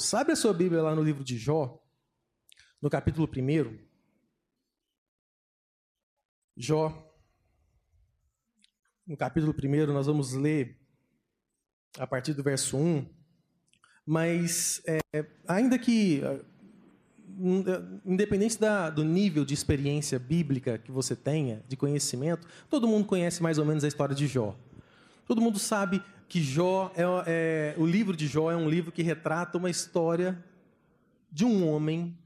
Deus. Abre a sua Bíblia lá no livro de Jó, no capítulo 1. Jó, no capítulo 1, nós vamos ler a partir do verso 1. Mas, é, ainda que, independente da, do nível de experiência bíblica que você tenha, de conhecimento, todo mundo conhece mais ou menos a história de Jó. Todo mundo sabe que Jó é, é, o livro de Jó é um livro que retrata uma história de um homem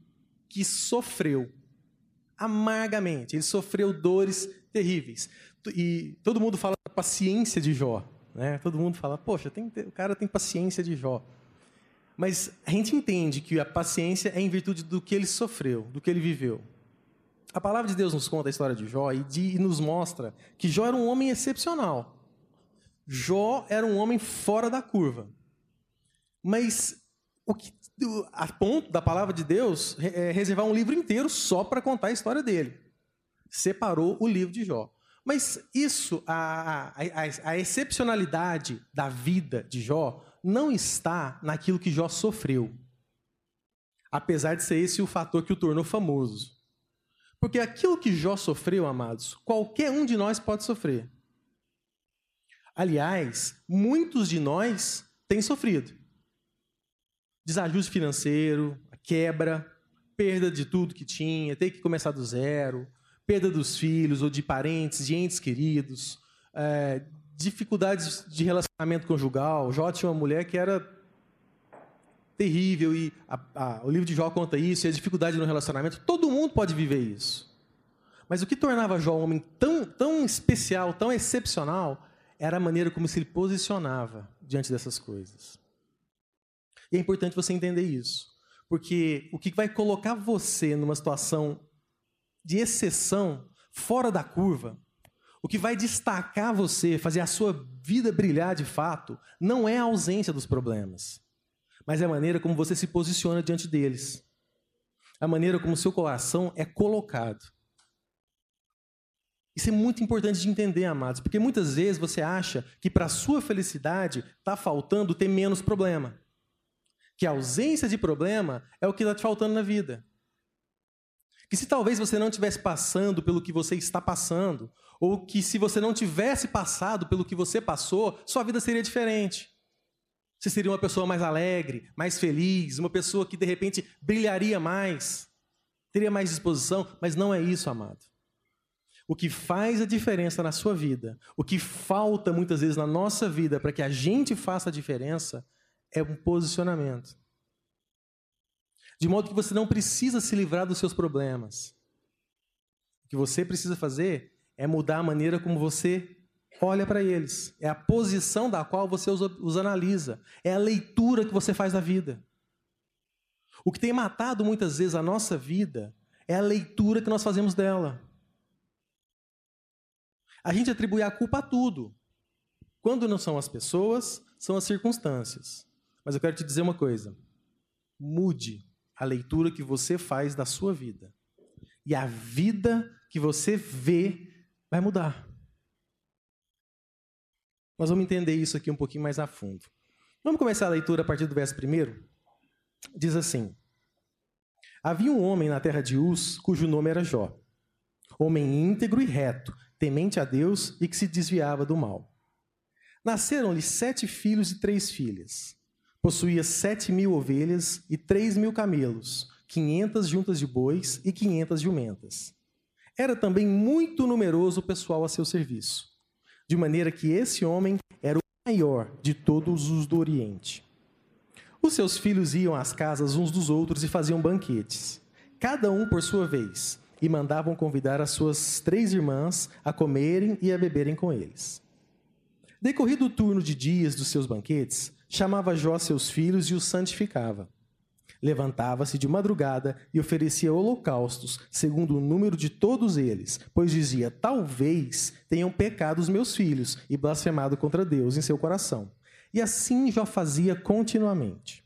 que sofreu amargamente. Ele sofreu dores terríveis. E todo mundo fala da paciência de Jó. Né? Todo mundo fala, poxa, tem, o cara tem paciência de Jó. Mas a gente entende que a paciência é em virtude do que ele sofreu, do que ele viveu. A palavra de Deus nos conta a história de Jó e, de, e nos mostra que Jó era um homem excepcional. Jó era um homem fora da curva. Mas o que, a ponto da palavra de Deus é reservar um livro inteiro só para contar a história dele. Separou o livro de Jó. Mas isso, a, a, a, excepcionalidade da vida de Jó não está naquilo que Jó sofreu. Apesar de ser esse o fator que o tornou famoso. Porque aquilo que Jó sofreu, amados, qualquer um de nós pode sofrer. Aliás, muitos de nós têm sofrido. Desajuste financeiro, quebra, perda de tudo que tinha, ter que começar do zero, perda dos filhos ou de parentes, de entes queridos, é, dificuldades de relacionamento conjugal. Jó tinha uma mulher que era terrível e a, a, o livro de Jó conta isso, e a dificuldade no relacionamento. Todo mundo pode viver isso. Mas o que tornava Jó um homem tão, tão especial, tão excepcional, era a maneira como se ele posicionava diante dessas coisas. E é importante você entender isso, porque o que vai colocar você numa situação de exceção, fora da curva, o que vai destacar você, fazer a sua vida brilhar de fato, não é a ausência dos problemas, mas é a maneira como você se posiciona diante deles. A maneira como seu coração é colocado. Isso é muito importante de entender, amados, porque muitas vezes você acha que para a sua felicidade está faltando ter menos problema. Que a ausência de problema é o que está te faltando na vida. Que se talvez você não estivesse passando pelo que você está passando, ou que se você não tivesse passado pelo que você passou, sua vida seria diferente. Você seria uma pessoa mais alegre, mais feliz, uma pessoa que de repente brilharia mais, teria mais disposição, mas não é isso, amado. O que faz a diferença na sua vida, o que falta muitas vezes na nossa vida para que a gente faça a diferença, é um posicionamento. De modo que você não precisa se livrar dos seus problemas. O que você precisa fazer é mudar a maneira como você olha para eles. É a posição da qual você os, os analisa. É a leitura que você faz da vida. O que tem matado muitas vezes a nossa vida é a leitura que nós fazemos dela. A gente atribui a culpa a tudo. Quando não são as pessoas, são as circunstâncias. Mas eu quero te dizer uma coisa: mude a leitura que você faz da sua vida. E a vida que você vê vai mudar. Nós vamos entender isso aqui um pouquinho mais a fundo. Vamos começar a leitura a partir do verso primeiro. Diz assim: Havia um homem na terra de Uz, cujo nome era Jó, homem íntegro e reto, temente a Deus e que se desviava do mal. Nasceram-lhe sete filhos e três filhas. Possuía sete mil ovelhas e três mil camelos, quinhentas juntas de bois e quinhentas jumentas. Era também muito numeroso o pessoal a seu serviço, de maneira que esse homem era o maior de todos os do Oriente. Os seus filhos iam às casas uns dos outros e faziam banquetes, cada um por sua vez e mandavam convidar as suas três irmãs a comerem e a beberem com eles. Decorrido o turno de dias dos seus banquetes, chamava Jó seus filhos e os santificava. Levantava-se de madrugada e oferecia holocaustos, segundo o número de todos eles, pois dizia: Talvez tenham pecado os meus filhos e blasfemado contra Deus em seu coração. E assim Jó fazia continuamente.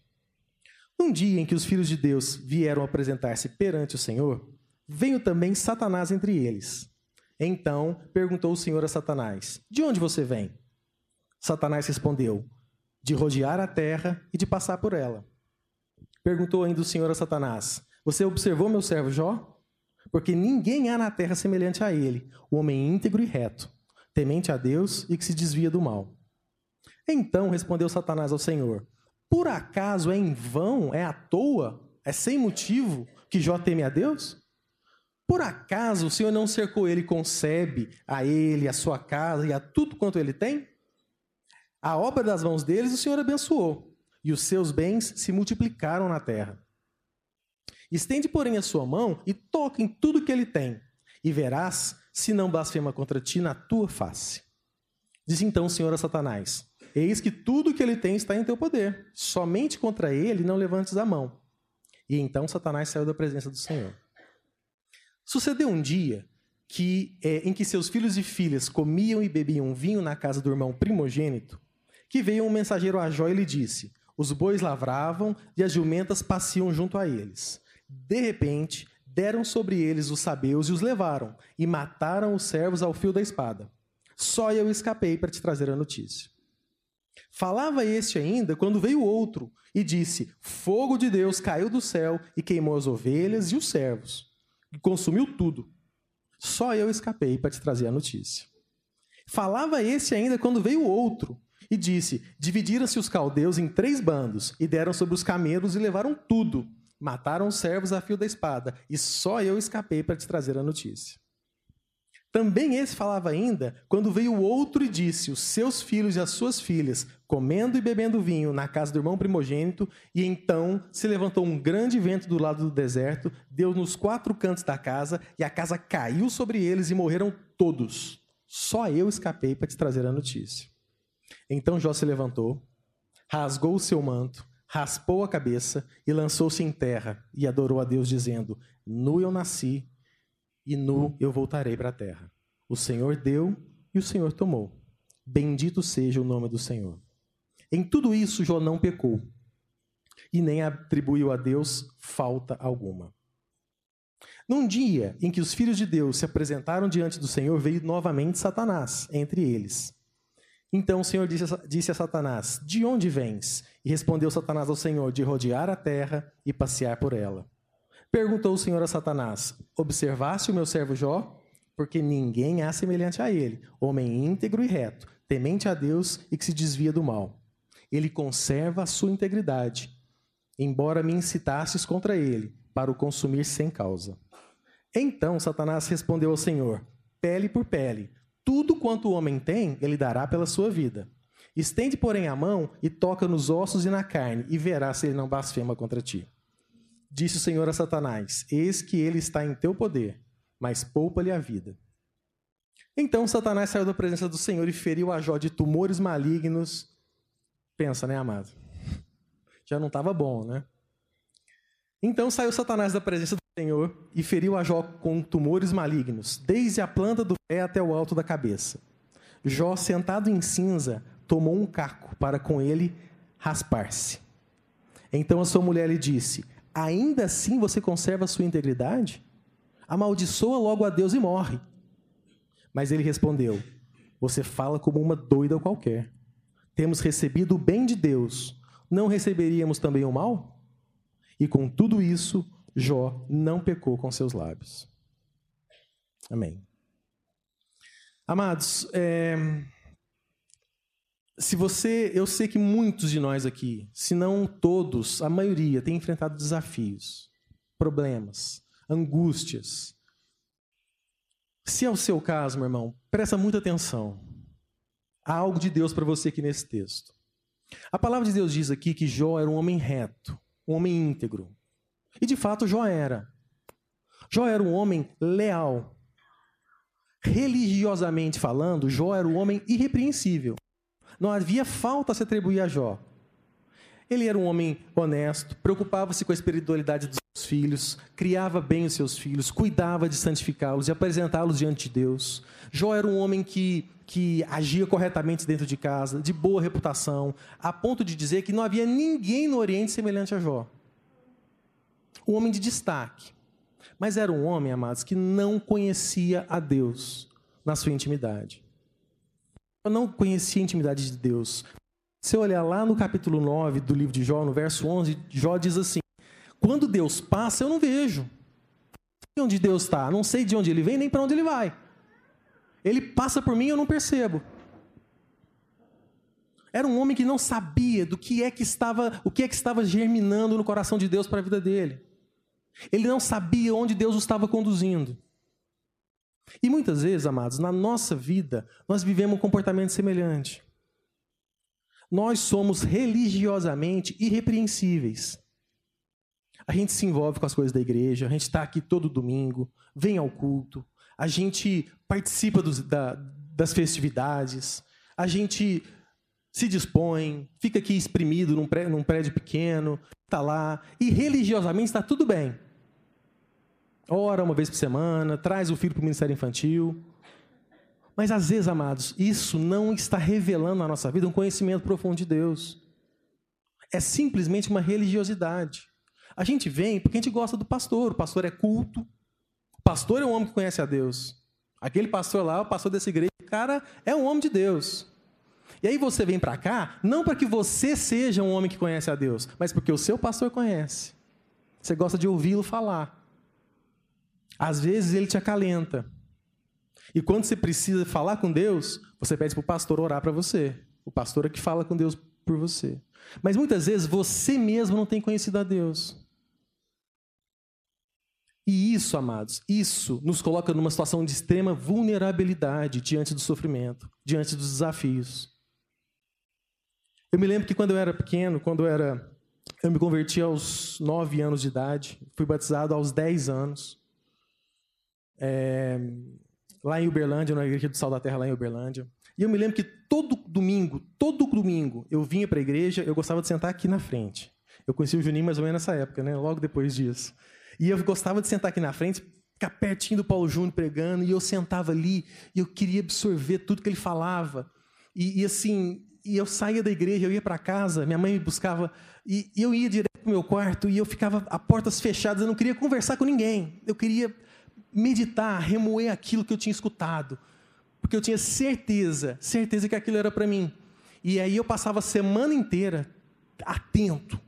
Um dia em que os filhos de Deus vieram apresentar-se perante o Senhor, Veio também Satanás entre eles. Então perguntou o Senhor a Satanás: De onde você vem? Satanás respondeu: de rodear a terra e de passar por ela. Perguntou ainda o Senhor a Satanás: Você observou meu servo Jó? Porque ninguém há na terra semelhante a ele, o homem íntegro e reto, temente a Deus e que se desvia do mal. Então respondeu Satanás ao Senhor: Por acaso é em vão, é à toa, é sem motivo que Jó teme a Deus? Por acaso o Senhor não cercou ele e concebe a ele, a sua casa e a tudo quanto ele tem? A obra das mãos deles o Senhor abençoou, e os seus bens se multiplicaram na terra. Estende, porém, a sua mão e toca em tudo que ele tem, e verás se não blasfema contra ti na tua face. Diz então o Senhor a Satanás: Eis que tudo que ele tem está em teu poder, somente contra ele não levantes a mão. E então Satanás saiu da presença do Senhor. Sucedeu um dia que, é, em que seus filhos e filhas comiam e bebiam vinho na casa do irmão primogênito, que veio um mensageiro a Jó e lhe disse: Os bois lavravam e as jumentas passeam junto a eles. De repente, deram sobre eles os sabeus e os levaram, e mataram os servos ao fio da espada. Só eu escapei para te trazer a notícia. Falava este ainda quando veio outro e disse: Fogo de Deus caiu do céu e queimou as ovelhas e os servos e consumiu tudo. Só eu escapei para te trazer a notícia. Falava esse ainda quando veio outro e disse: Dividiram-se os caldeus em três bandos e deram sobre os camelos e levaram tudo. Mataram os servos a fio da espada, e só eu escapei para te trazer a notícia. Também esse falava ainda quando veio outro e disse: Os seus filhos e as suas filhas, comendo e bebendo vinho na casa do irmão primogênito, e então se levantou um grande vento do lado do deserto, deu nos quatro cantos da casa, e a casa caiu sobre eles e morreram todos. Só eu escapei para te trazer a notícia. Então Jó se levantou, rasgou o seu manto, raspou a cabeça e lançou-se em terra e adorou a Deus, dizendo: Nu eu nasci e nu eu voltarei para a terra. O Senhor deu e o Senhor tomou. Bendito seja o nome do Senhor. Em tudo isso, Jó não pecou e nem atribuiu a Deus falta alguma. Num dia em que os filhos de Deus se apresentaram diante do Senhor, veio novamente Satanás entre eles. Então o Senhor disse a, disse a Satanás: De onde vens? E respondeu Satanás ao Senhor: De rodear a terra e passear por ela. Perguntou o Senhor a Satanás: Observaste o meu servo Jó? Porque ninguém há semelhante a ele, homem íntegro e reto, temente a Deus e que se desvia do mal. Ele conserva a sua integridade, embora me incitasses contra ele, para o consumir sem causa. Então Satanás respondeu ao Senhor: Pele por pele, tudo quanto o homem tem, ele dará pela sua vida. Estende, porém, a mão e toca nos ossos e na carne, e verá se ele não blasfema contra ti. Disse o Senhor a Satanás: Eis que ele está em teu poder, mas poupa-lhe a vida. Então Satanás saiu da presença do Senhor e feriu a Jó de tumores malignos. Pensa, né, amado? Já não estava bom, né? Então saiu Satanás da presença do Senhor e feriu a Jó com tumores malignos, desde a planta do pé até o alto da cabeça. Jó, sentado em cinza, tomou um caco para com ele raspar-se. Então a sua mulher lhe disse: ainda assim você conserva a sua integridade? Amaldiçoa logo a Deus e morre. Mas ele respondeu: Você fala como uma doida qualquer. Temos recebido o bem de Deus, não receberíamos também o mal? E com tudo isso, Jó não pecou com seus lábios. Amém. Amados, é... Se você, eu sei que muitos de nós aqui, se não todos, a maioria, tem enfrentado desafios, problemas, angústias. Se é o seu caso, meu irmão, presta muita atenção. Há algo de Deus para você aqui nesse texto. A palavra de Deus diz aqui que Jó era um homem reto, um homem íntegro. E de fato Jó era. Jó era um homem leal. Religiosamente falando, Jó era um homem irrepreensível. Não havia falta a se atribuir a Jó. Ele era um homem honesto, preocupava-se com a espiritualidade dos seus filhos, criava bem os seus filhos, cuidava de santificá-los e apresentá-los diante de Deus. Jó era um homem que, que agia corretamente dentro de casa, de boa reputação, a ponto de dizer que não havia ninguém no Oriente semelhante a Jó. Um homem de destaque. Mas era um homem, amados, que não conhecia a Deus na sua intimidade. Eu não conhecia a intimidade de Deus. Se olhar lá no capítulo 9 do livro de Jó, no verso 11, Jó diz assim: Quando Deus passa, eu não vejo. Não sei onde Deus está, não sei de onde ele vem nem para onde ele vai. Ele passa por mim e eu não percebo. Era um homem que não sabia do que é que estava, o que é que estava germinando no coração de Deus para a vida dele. Ele não sabia onde Deus o estava conduzindo. E muitas vezes, amados, na nossa vida, nós vivemos um comportamento semelhante. Nós somos religiosamente irrepreensíveis. A gente se envolve com as coisas da igreja, a gente está aqui todo domingo, vem ao culto, a gente participa dos, da, das festividades, a gente se dispõe, fica aqui exprimido num prédio, num prédio pequeno, está lá, e religiosamente está tudo bem. Ora uma vez por semana, traz o filho para o ministério infantil. Mas às vezes, amados, isso não está revelando na nossa vida um conhecimento profundo de Deus. É simplesmente uma religiosidade. A gente vem porque a gente gosta do pastor, o pastor é culto, o pastor é um homem que conhece a Deus. Aquele pastor lá, o pastor dessa igreja, o cara é um homem de Deus. E aí você vem para cá, não para que você seja um homem que conhece a Deus, mas porque o seu pastor conhece. Você gosta de ouvi-lo falar. Às vezes ele te acalenta. E quando você precisa falar com Deus, você pede para o pastor orar para você. O pastor é que fala com Deus por você. Mas muitas vezes você mesmo não tem conhecido a Deus. E isso, amados, isso nos coloca numa situação de extrema vulnerabilidade diante do sofrimento, diante dos desafios. Eu me lembro que quando eu era pequeno, quando eu era. Eu me converti aos 9 anos de idade, fui batizado aos 10 anos é, lá em Uberlândia, na igreja do Sal da Terra, lá em Uberlândia. E eu me lembro que todo domingo, todo domingo, eu vinha para a igreja, eu gostava de sentar aqui na frente. Eu conheci o Juninho mais ou menos nessa época, né? logo depois disso. E eu gostava de sentar aqui na frente, ficar pertinho do Paulo Júnior pregando, e eu sentava ali, e eu queria absorver tudo que ele falava. E, e assim, e eu saía da igreja, eu ia para casa, minha mãe me buscava, e, e eu ia direto para o meu quarto, e eu ficava a portas fechadas, eu não queria conversar com ninguém. Eu queria meditar, remoer aquilo que eu tinha escutado, porque eu tinha certeza, certeza que aquilo era para mim. E aí eu passava a semana inteira atento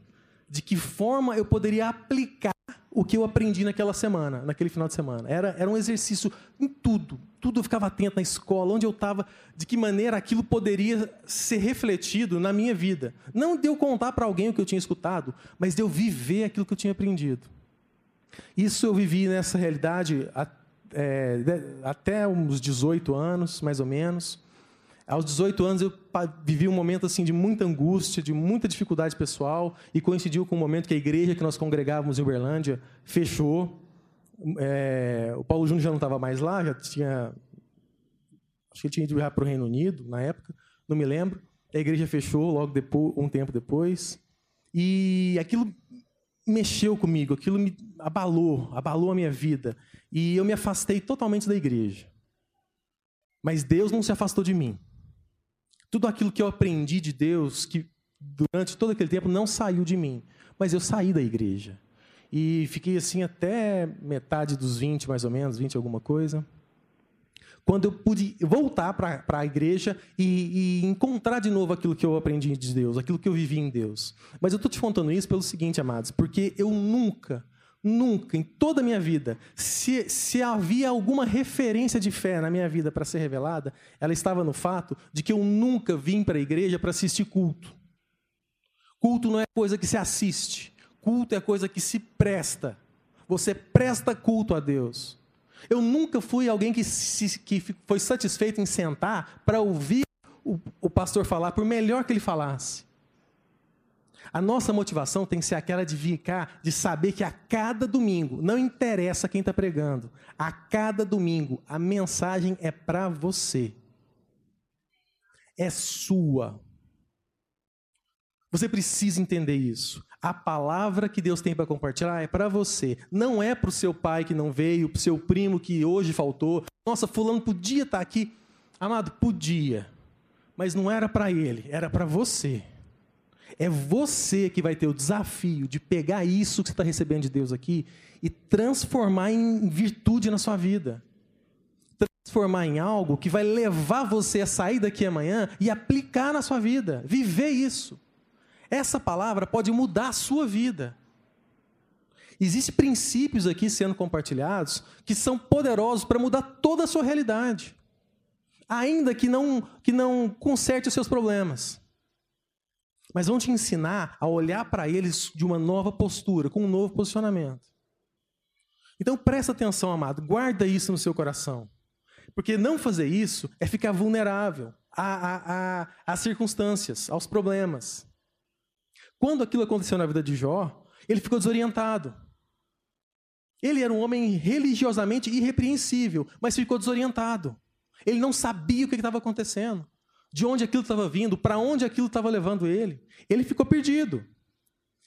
de que forma eu poderia aplicar o que eu aprendi naquela semana, naquele final de semana. Era, era um exercício em tudo. Tudo eu ficava atento na escola, onde eu estava, de que maneira aquilo poderia ser refletido na minha vida. Não de eu contar para alguém o que eu tinha escutado, mas de eu viver aquilo que eu tinha aprendido. Isso eu vivi nessa realidade é, até uns 18 anos, mais ou menos. Aos 18 anos eu vivi um momento assim de muita angústia, de muita dificuldade pessoal e coincidiu com o momento que a igreja que nós congregávamos em Uberlândia fechou. É, o Paulo Júnior já não estava mais lá, já tinha acho que ele tinha ido para o Reino Unido na época, não me lembro. A igreja fechou logo depois, um tempo depois. E aquilo mexeu comigo, aquilo me abalou, abalou a minha vida. E eu me afastei totalmente da igreja. Mas Deus não se afastou de mim. Tudo aquilo que eu aprendi de Deus, que durante todo aquele tempo não saiu de mim, mas eu saí da igreja. E fiquei assim até metade dos 20, mais ou menos, 20 alguma coisa quando eu pude voltar para a igreja e, e, encontrar de novo aquilo que eu aprendi de Deus, aquilo que eu vivi em Deus. Mas eu estou te contando isso pelo seguinte, amados, porque eu nunca, nunca, em toda a minha vida, se, se havia alguma referência de fé na minha vida para ser revelada, ela estava no fato de que eu nunca vim para a igreja para assistir culto. Culto não é coisa que se assiste, culto é coisa que se presta. Você presta culto a Deus. Eu nunca fui alguém que, se, que foi satisfeito em sentar para ouvir o, o pastor falar, por melhor que ele falasse. A nossa motivação tem que ser aquela de cá, de saber que a cada domingo, não interessa quem está pregando, a cada domingo a mensagem é para você. É sua. Você precisa entender isso. A palavra que Deus tem para compartilhar é para você. Não é para o seu pai que não veio, para o seu primo que hoje faltou. Nossa, fulano podia estar tá aqui. Amado, podia. Mas não era para ele, era para você. É você que vai ter o desafio de pegar isso que você está recebendo de Deus aqui e transformar em virtude na sua vida. transformar em algo que vai levar você a sair daqui amanhã e aplicar na sua vida, viver isso. Essa palavra pode mudar a sua vida. Existem princípios aqui sendo compartilhados que são poderosos para mudar toda a sua realidade. Ainda que não, que não conserte os seus problemas. Mas vão te ensinar a olhar para eles de uma nova postura, com um novo posicionamento. Então presta atenção, amado, guarda isso no seu coração. Porque não fazer isso é ficar vulnerável às circunstâncias, aos problemas. Quando aquilo aconteceu na vida de Jó, ele ficou desorientado. Ele era um homem religiosamente irrepreensível, mas ficou desorientado. Ele não sabia o que estava acontecendo, de onde aquilo estava vindo, para onde aquilo estava levando ele. Ele ficou perdido.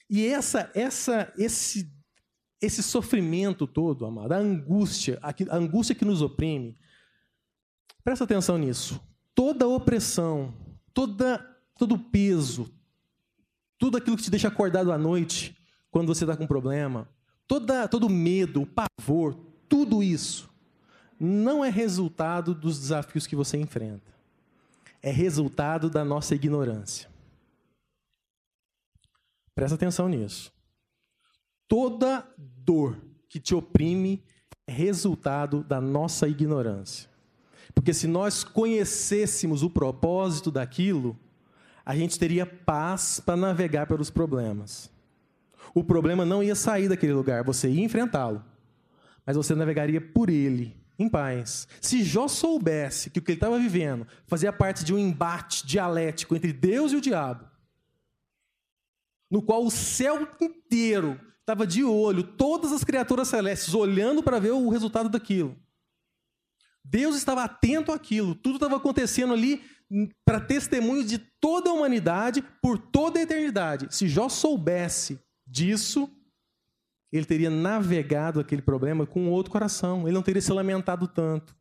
E essa, essa, esse, esse sofrimento todo, amado, a angústia, a angústia que nos oprime, Presta atenção nisso. Toda opressão, toda, todo peso, tudo aquilo que te deixa acordado à noite, quando você está com problema, toda, todo medo, o pavor, tudo isso, não é resultado dos desafios que você enfrenta. É resultado da nossa ignorância. Presta atenção nisso. Toda dor que te oprime é resultado da nossa ignorância. Porque se nós conhecêssemos o propósito daquilo, a gente teria paz para navegar pelos problemas. O problema não ia sair daquele lugar, você ia enfrentá-lo. Mas você navegaria por ele, em paz. Se Jó soubesse que o que ele estava vivendo fazia parte de um embate dialético entre Deus e o diabo, no qual o céu inteiro estava de olho, todas as criaturas celestes olhando para ver o resultado daquilo. Deus estava atento àquilo, tudo estava acontecendo ali para testemunho de toda a humanidade por toda a eternidade. Se Jó soubesse disso, ele teria navegado aquele problema com outro coração, ele não teria se lamentado tanto.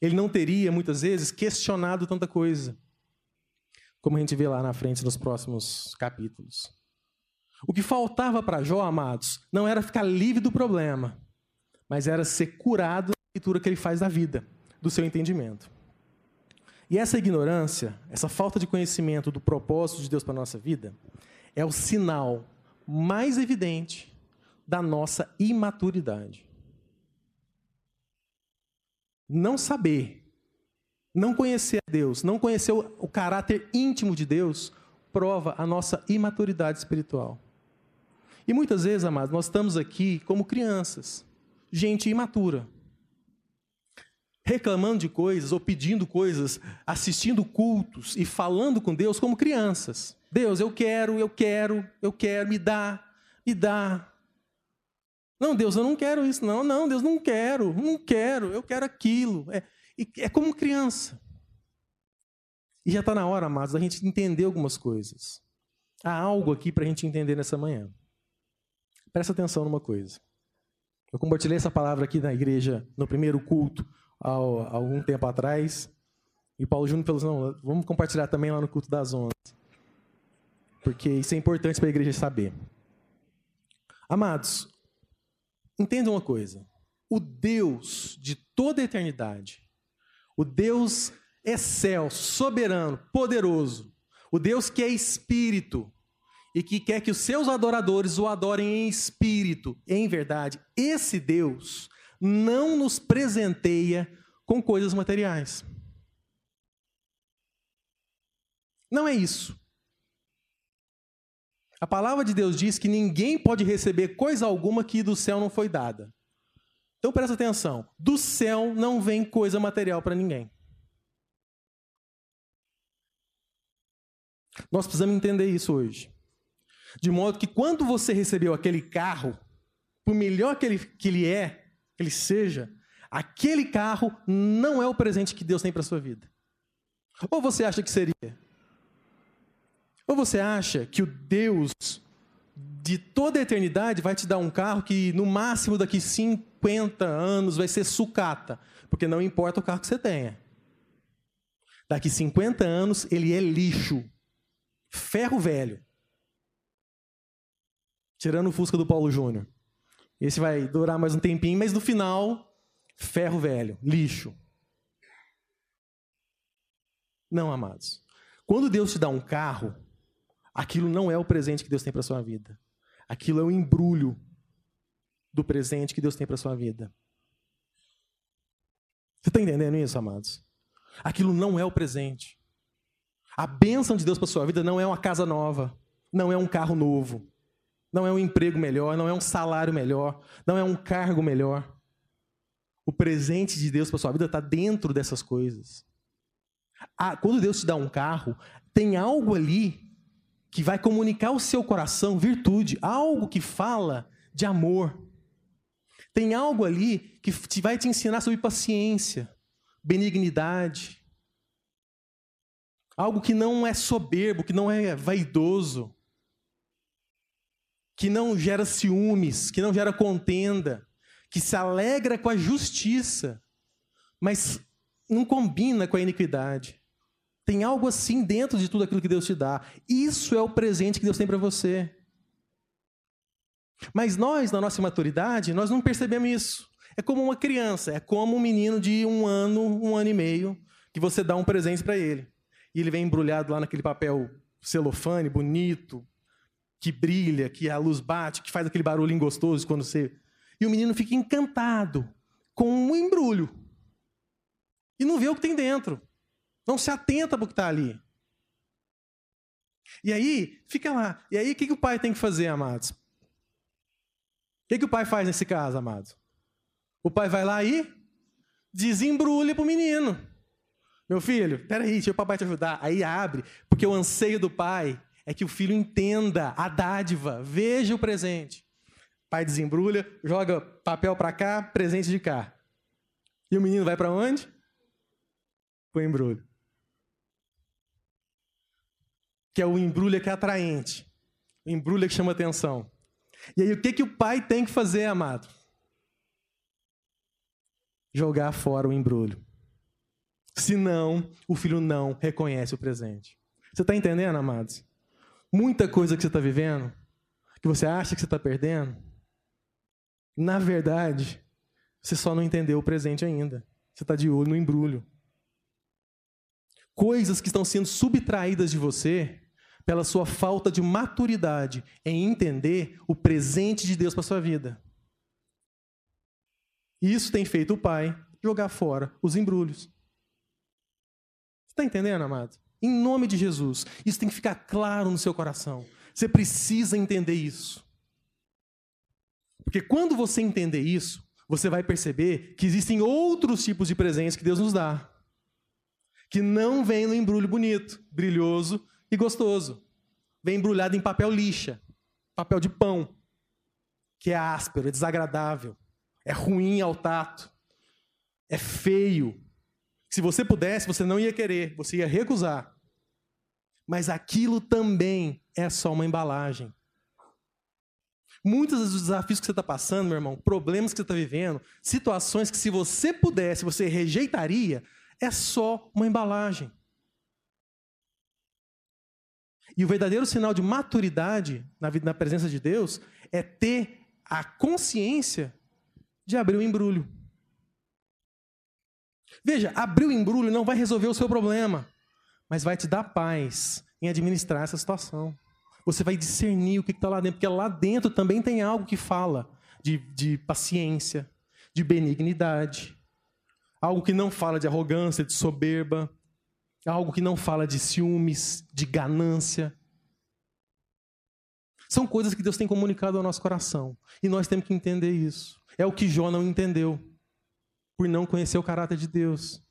Ele não teria, muitas vezes, questionado tanta coisa. Como a gente vê lá na frente nos próximos capítulos. O que faltava para Jó, amados, não era ficar livre do problema, mas era ser curado leitura que ele faz da vida, do seu entendimento. E essa ignorância, essa falta de conhecimento do propósito de Deus para a nossa vida, é o sinal mais evidente da nossa imaturidade. Não saber, não conhecer a Deus, não conhecer o caráter íntimo de Deus, prova a nossa imaturidade espiritual. E muitas vezes, amados, nós estamos aqui como crianças, gente imatura reclamando de coisas ou pedindo coisas, assistindo cultos e falando com Deus como crianças. Deus, eu quero, eu quero, eu quero, me dá, me dá. Não, Deus, eu não quero isso, não. Não, Deus, não quero, não quero, eu quero aquilo. É, é como criança. E já está na hora, amados, da gente entender algumas coisas. Há algo aqui para a gente entender nessa manhã. Presta atenção numa coisa. Eu compartilhei essa palavra aqui na igreja no primeiro culto há algum tempo atrás. E Paulo Júnior falou assim, não, vamos compartilhar também lá no culto das ondas. Porque isso é importante para a igreja saber. Amados, entendam uma coisa. O Deus de toda a eternidade, o Deus excelso, soberano, poderoso, o Deus que é espírito e que quer que os seus adoradores o adorem em espírito, em verdade, esse Deus não nos presenteia com coisas materiais. Não é isso. A palavra de Deus diz que ninguém pode receber coisa alguma que do céu não foi dada. Então presta atenção: do céu não vem coisa material para ninguém. Nós precisamos entender isso hoje. De modo que quando você recebeu aquele carro, por melhor que ele, que ele é, ele seja, aquele carro não é o presente que Deus tem para sua vida. Ou você acha que seria? Ou você acha que o Deus de toda a eternidade vai te dar um carro que no máximo daqui 50 anos vai ser sucata, porque não importa o carro que você tenha. Daqui 50 anos ele é lixo, ferro velho. Tirando o Fusca do Paulo Júnior. Esse vai durar mais um tempinho, mas no final, ferro velho, lixo. Não, amados. Quando Deus te dá um carro, aquilo não é o presente que Deus tem para sua vida. Aquilo é o embrulho do presente que Deus tem para sua vida. Você está entendendo isso, amados? Aquilo não é o presente. A bênção de Deus para sua vida não é uma casa nova, não é um carro novo, não é um emprego melhor, não é um salário melhor, não é um cargo melhor. O presente de Deus para sua vida está dentro dessas coisas. Ah, quando Deus te dá um carro, tem algo ali que vai comunicar ao seu coração virtude, algo que fala de amor. Tem algo ali que te vai te ensinar sobre paciência, benignidade. Algo que não é soberbo, que não é vaidoso, que não gera ciúmes, que não gera contenda, que se alegra com a justiça, mas não combina com a iniquidade. Tem algo assim dentro de tudo aquilo que Deus te dá. Isso é o presente que Deus tem para você. Mas nós, na nossa maturidade, nós não percebemos isso. É como uma criança, é como um menino de um ano, um ano e meio, que você dá um presente para ele. E ele vem embrulhado lá naquele papel celofane, bonito, que brilha, que a luz bate, que faz aquele barulhinho gostoso quando você. E o menino fica encantado com um embrulho. E não vê o que tem dentro. Não se atenta para o que está ali. E aí, fica lá. E aí, o que, que o pai tem que fazer, amados? O que, que o pai faz nesse caso, amados? O pai vai lá e desembrulha para o menino. Meu filho, peraí, deixa o papai te ajudar. Aí abre, porque o anseio do pai é que o filho entenda a dádiva, veja o presente. Pai desembrulha, joga papel para cá, presente de cá. E o menino vai para onde? Para o embrulho que é o embrulho que é atraente, o embrulho que chama atenção. E aí o que, que o pai tem que fazer, amado? Jogar fora o embrulho. Senão, o filho não reconhece o presente. Você está entendendo, amados? Muita coisa que você está vivendo, que você acha que você está perdendo, na verdade, você só não entendeu o presente ainda. Você está de olho no embrulho. Coisas que estão sendo subtraídas de você pela sua falta de maturidade em entender o presente de Deus para sua vida. Isso tem feito o pai jogar fora os embrulhos. Está entendendo, amado? Em nome de Jesus, isso tem que ficar claro no seu coração. Você precisa entender isso. Porque quando você entender isso, você vai perceber que existem outros tipos de presentes que Deus nos dá. Que não vem no embrulho bonito, brilhoso, e gostoso. Vem embrulhado em papel lixa, papel de pão, que é áspero, é desagradável, é ruim ao tato, é feio. Se você pudesse, você não ia querer, você ia recusar. Mas aquilo também é só uma embalagem. Muitos dos desafios que você está passando, meu irmão, problemas que você está vivendo, situações que se você pudesse, você rejeitaria, é só uma embalagem. E o verdadeiro sinal de maturidade na, vida, na presença de Deus é ter a consciência de abrir o embrulho. Veja, abrir o embrulho não vai resolver o seu problema, mas vai te dar paz em administrar essa situação. Você vai discernir o que está lá dentro, porque lá dentro também tem algo que fala de, de paciência, de benignidade, algo que não fala de arrogância, de soberba, algo que não fala de ciúmes, de ganância. São coisas que Deus tem comunicado ao nosso coração. E nós temos que entender isso. É o que Jó não entendeu, por não conhecer o caráter de Deus.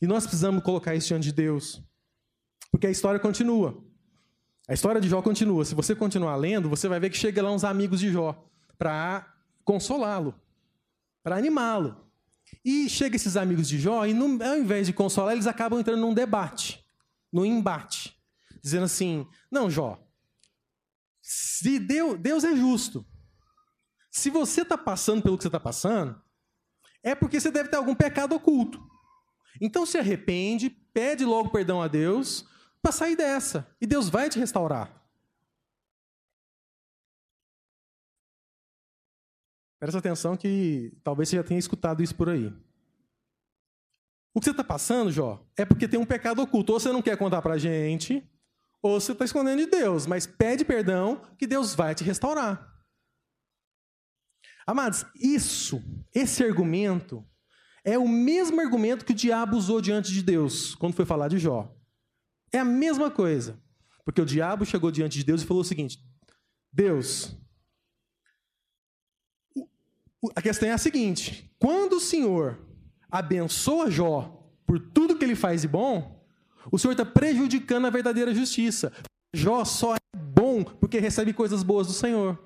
E nós precisamos colocar isso diante de Deus. Porque a história continua. A história de Jó continua. Se você continuar lendo, você vai ver que chega lá uns amigos de Jó para consolá-lo, para animá-lo. E chega esses amigos de Jó, e ao invés de consolar, eles acabam entrando num debate, num embate, dizendo assim: Não, Jó, se Deus, Deus é justo. Se você está passando pelo que você está passando, é porque você deve ter algum pecado oculto. Então se arrepende, pede logo perdão a Deus para sair dessa. E Deus vai te restaurar. Presta atenção que talvez você já tenha escutado isso por aí. O que você está passando, Jó, é porque tem um pecado oculto. Ou você não quer contar para a gente, ou você está escondendo de Deus. Mas pede perdão que Deus vai te restaurar. Amados, isso, esse argumento, é o mesmo argumento que o diabo usou diante de Deus quando foi falar de Jó. É a mesma coisa. Porque o diabo chegou diante de Deus e falou o seguinte: Deus, a questão é a seguinte: quando o Senhor abençoa Jó por tudo que ele faz de bom, o Senhor está prejudicando a verdadeira justiça. Jó só é bom porque recebe coisas boas do Senhor.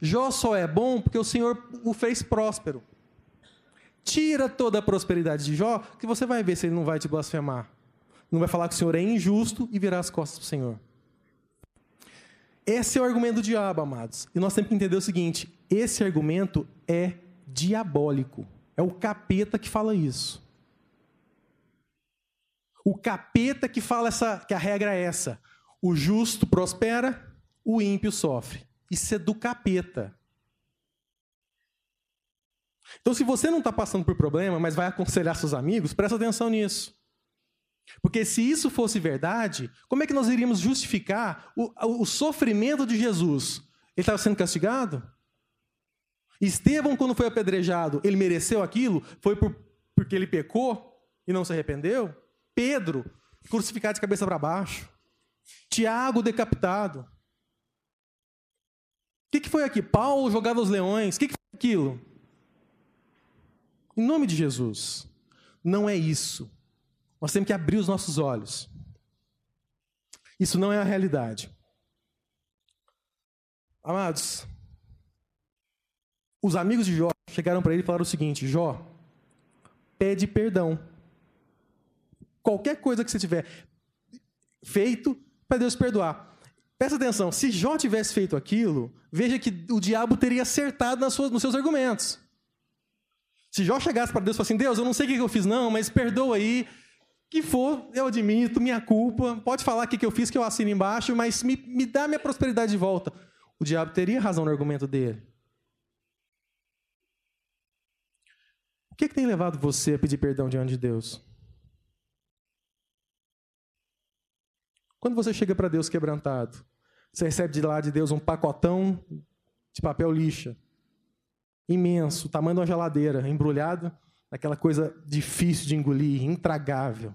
Jó só é bom porque o Senhor o fez próspero. Tira toda a prosperidade de Jó, que você vai ver se ele não vai te blasfemar. Não vai falar que o Senhor é injusto e virar as costas para o Senhor. Esse é o argumento do diabo, amados. E nós temos que entender o seguinte: esse argumento é diabólico. É o capeta que fala isso. O capeta que fala essa, que a regra é essa: o justo prospera, o ímpio sofre. Isso é do capeta. Então, se você não está passando por problema, mas vai aconselhar seus amigos, presta atenção nisso. Porque se isso fosse verdade, como é que nós iríamos justificar o, o sofrimento de Jesus? Ele estava sendo castigado? Estevão, quando foi apedrejado, ele mereceu aquilo? Foi por, porque ele pecou e não se arrependeu? Pedro, crucificado de cabeça para baixo. Tiago, decapitado. O que, que foi aqui? Paulo jogado aos leões. O que, que foi aquilo? Em nome de Jesus. Não é isso. Nós temos que abrir os nossos olhos. Isso não é a realidade. Amados, os amigos de Jó chegaram para ele e falaram o seguinte: Jó, pede perdão. Qualquer coisa que você tiver feito, para Deus perdoar. Presta atenção, se Jó tivesse feito aquilo, veja que o diabo teria acertado nas suas, nos seus argumentos. Se Jó chegasse para Deus e falasse assim: Deus, eu não sei o que eu fiz, não, mas perdoa aí. Que for, eu admito, minha culpa. Pode falar o que eu fiz, que eu assino embaixo, mas me, me dá minha prosperidade de volta. O diabo teria razão no argumento dele. O que, que tem levado você a pedir perdão diante de Deus? Quando você chega para Deus quebrantado, você recebe de lá de Deus um pacotão de papel lixa imenso, tamanho de uma geladeira, embrulhado naquela coisa difícil de engolir, intragável.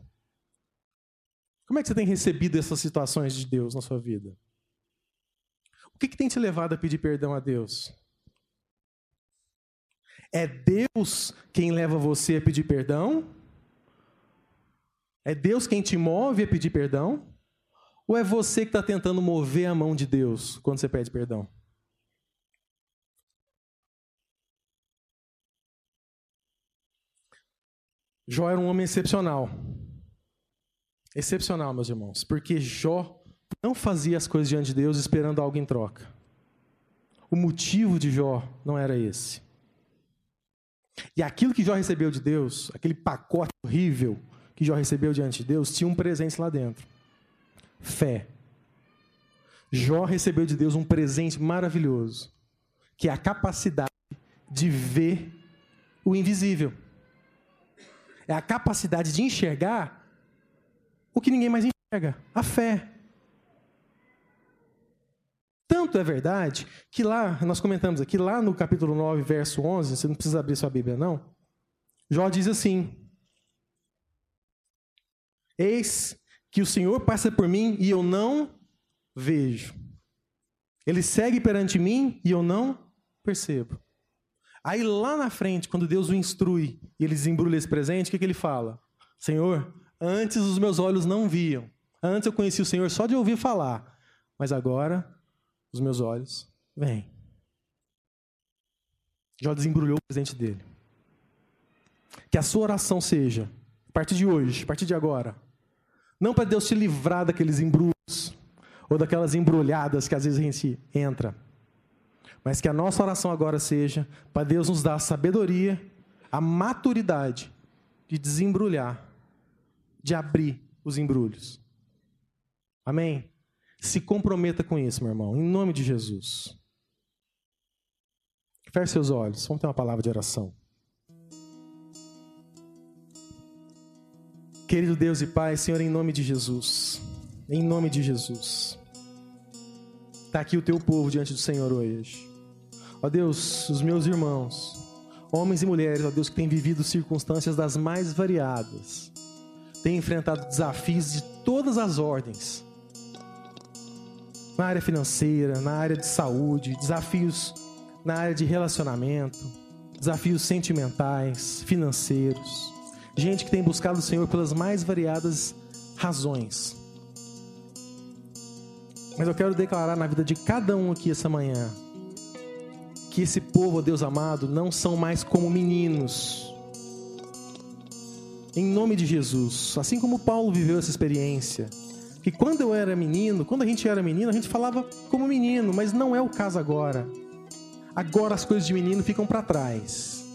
Como é que você tem recebido essas situações de Deus na sua vida? O que, que tem te levado a pedir perdão a Deus? É Deus quem leva você a pedir perdão? É Deus quem te move a pedir perdão? Ou é você que está tentando mover a mão de Deus quando você pede perdão? Jó era um homem excepcional. Excepcional, meus irmãos, porque Jó não fazia as coisas diante de Deus esperando algo em troca. O motivo de Jó não era esse. E aquilo que Jó recebeu de Deus, aquele pacote horrível que Jó recebeu diante de Deus, tinha um presente lá dentro: fé. Jó recebeu de Deus um presente maravilhoso, que é a capacidade de ver o invisível. É a capacidade de enxergar o que ninguém mais enxerga, a fé. Tanto é verdade que lá, nós comentamos aqui, lá no capítulo 9, verso 11, você não precisa abrir sua Bíblia não, Jó diz assim: Eis que o Senhor passa por mim e eu não vejo. Ele segue perante mim e eu não percebo. Aí lá na frente, quando Deus o instrui e ele desembrulha esse presente, o que, que ele fala? Senhor, antes os meus olhos não viam. Antes eu conheci o Senhor só de ouvir falar. Mas agora os meus olhos vêm. Já desembrulhou o presente dele. Que a sua oração seja, a partir de hoje, a partir de agora, não para Deus te livrar daqueles embrulhos ou daquelas embrulhadas que às vezes a gente entra, mas que a nossa oração agora seja para Deus nos dar a sabedoria, a maturidade de desembrulhar, de abrir os embrulhos. Amém? Se comprometa com isso, meu irmão, em nome de Jesus. Feche seus olhos, vamos ter uma palavra de oração. Querido Deus e Pai, Senhor, em nome de Jesus, em nome de Jesus, está aqui o teu povo diante do Senhor hoje. Ó Deus, os meus irmãos, homens e mulheres, ó Deus, que têm vivido circunstâncias das mais variadas, têm enfrentado desafios de todas as ordens, na área financeira, na área de saúde, desafios na área de relacionamento, desafios sentimentais, financeiros. Gente que tem buscado o Senhor pelas mais variadas razões. Mas eu quero declarar na vida de cada um aqui essa manhã que esse povo, ó Deus amado, não são mais como meninos. Em nome de Jesus, assim como Paulo viveu essa experiência, que quando eu era menino, quando a gente era menino, a gente falava como menino, mas não é o caso agora. Agora as coisas de menino ficam para trás.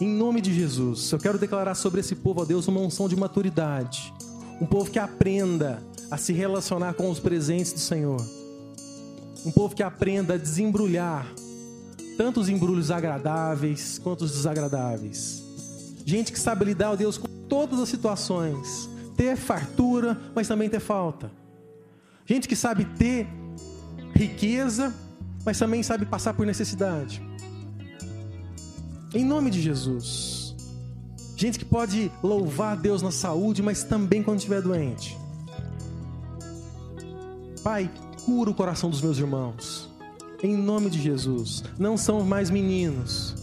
Em nome de Jesus, eu quero declarar sobre esse povo, a Deus, uma unção de maturidade. Um povo que aprenda a se relacionar com os presentes do Senhor. Um povo que aprenda a desembrulhar tanto os embrulhos agradáveis quanto os desagradáveis. Gente que sabe lidar, ó Deus, com todas as situações ter fartura, mas também ter falta. Gente que sabe ter riqueza, mas também sabe passar por necessidade. Em nome de Jesus. Gente que pode louvar Deus na saúde, mas também quando estiver doente. Pai, cura o coração dos meus irmãos. Em nome de Jesus. Não são mais meninos.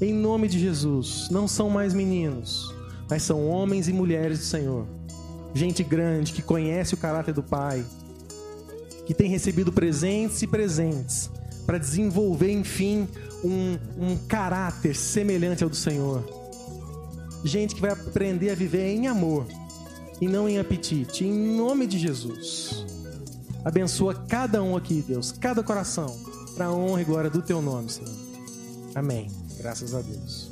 Em nome de Jesus. Não são mais meninos, mas são homens e mulheres do Senhor gente grande que conhece o caráter do Pai, que tem recebido presentes e presentes para desenvolver, enfim, um, um caráter semelhante ao do Senhor. Gente que vai aprender a viver em amor e não em apetite, em nome de Jesus. Abençoa cada um aqui, Deus, cada coração, para a honra e glória do teu nome, Senhor. Amém. Graças a Deus.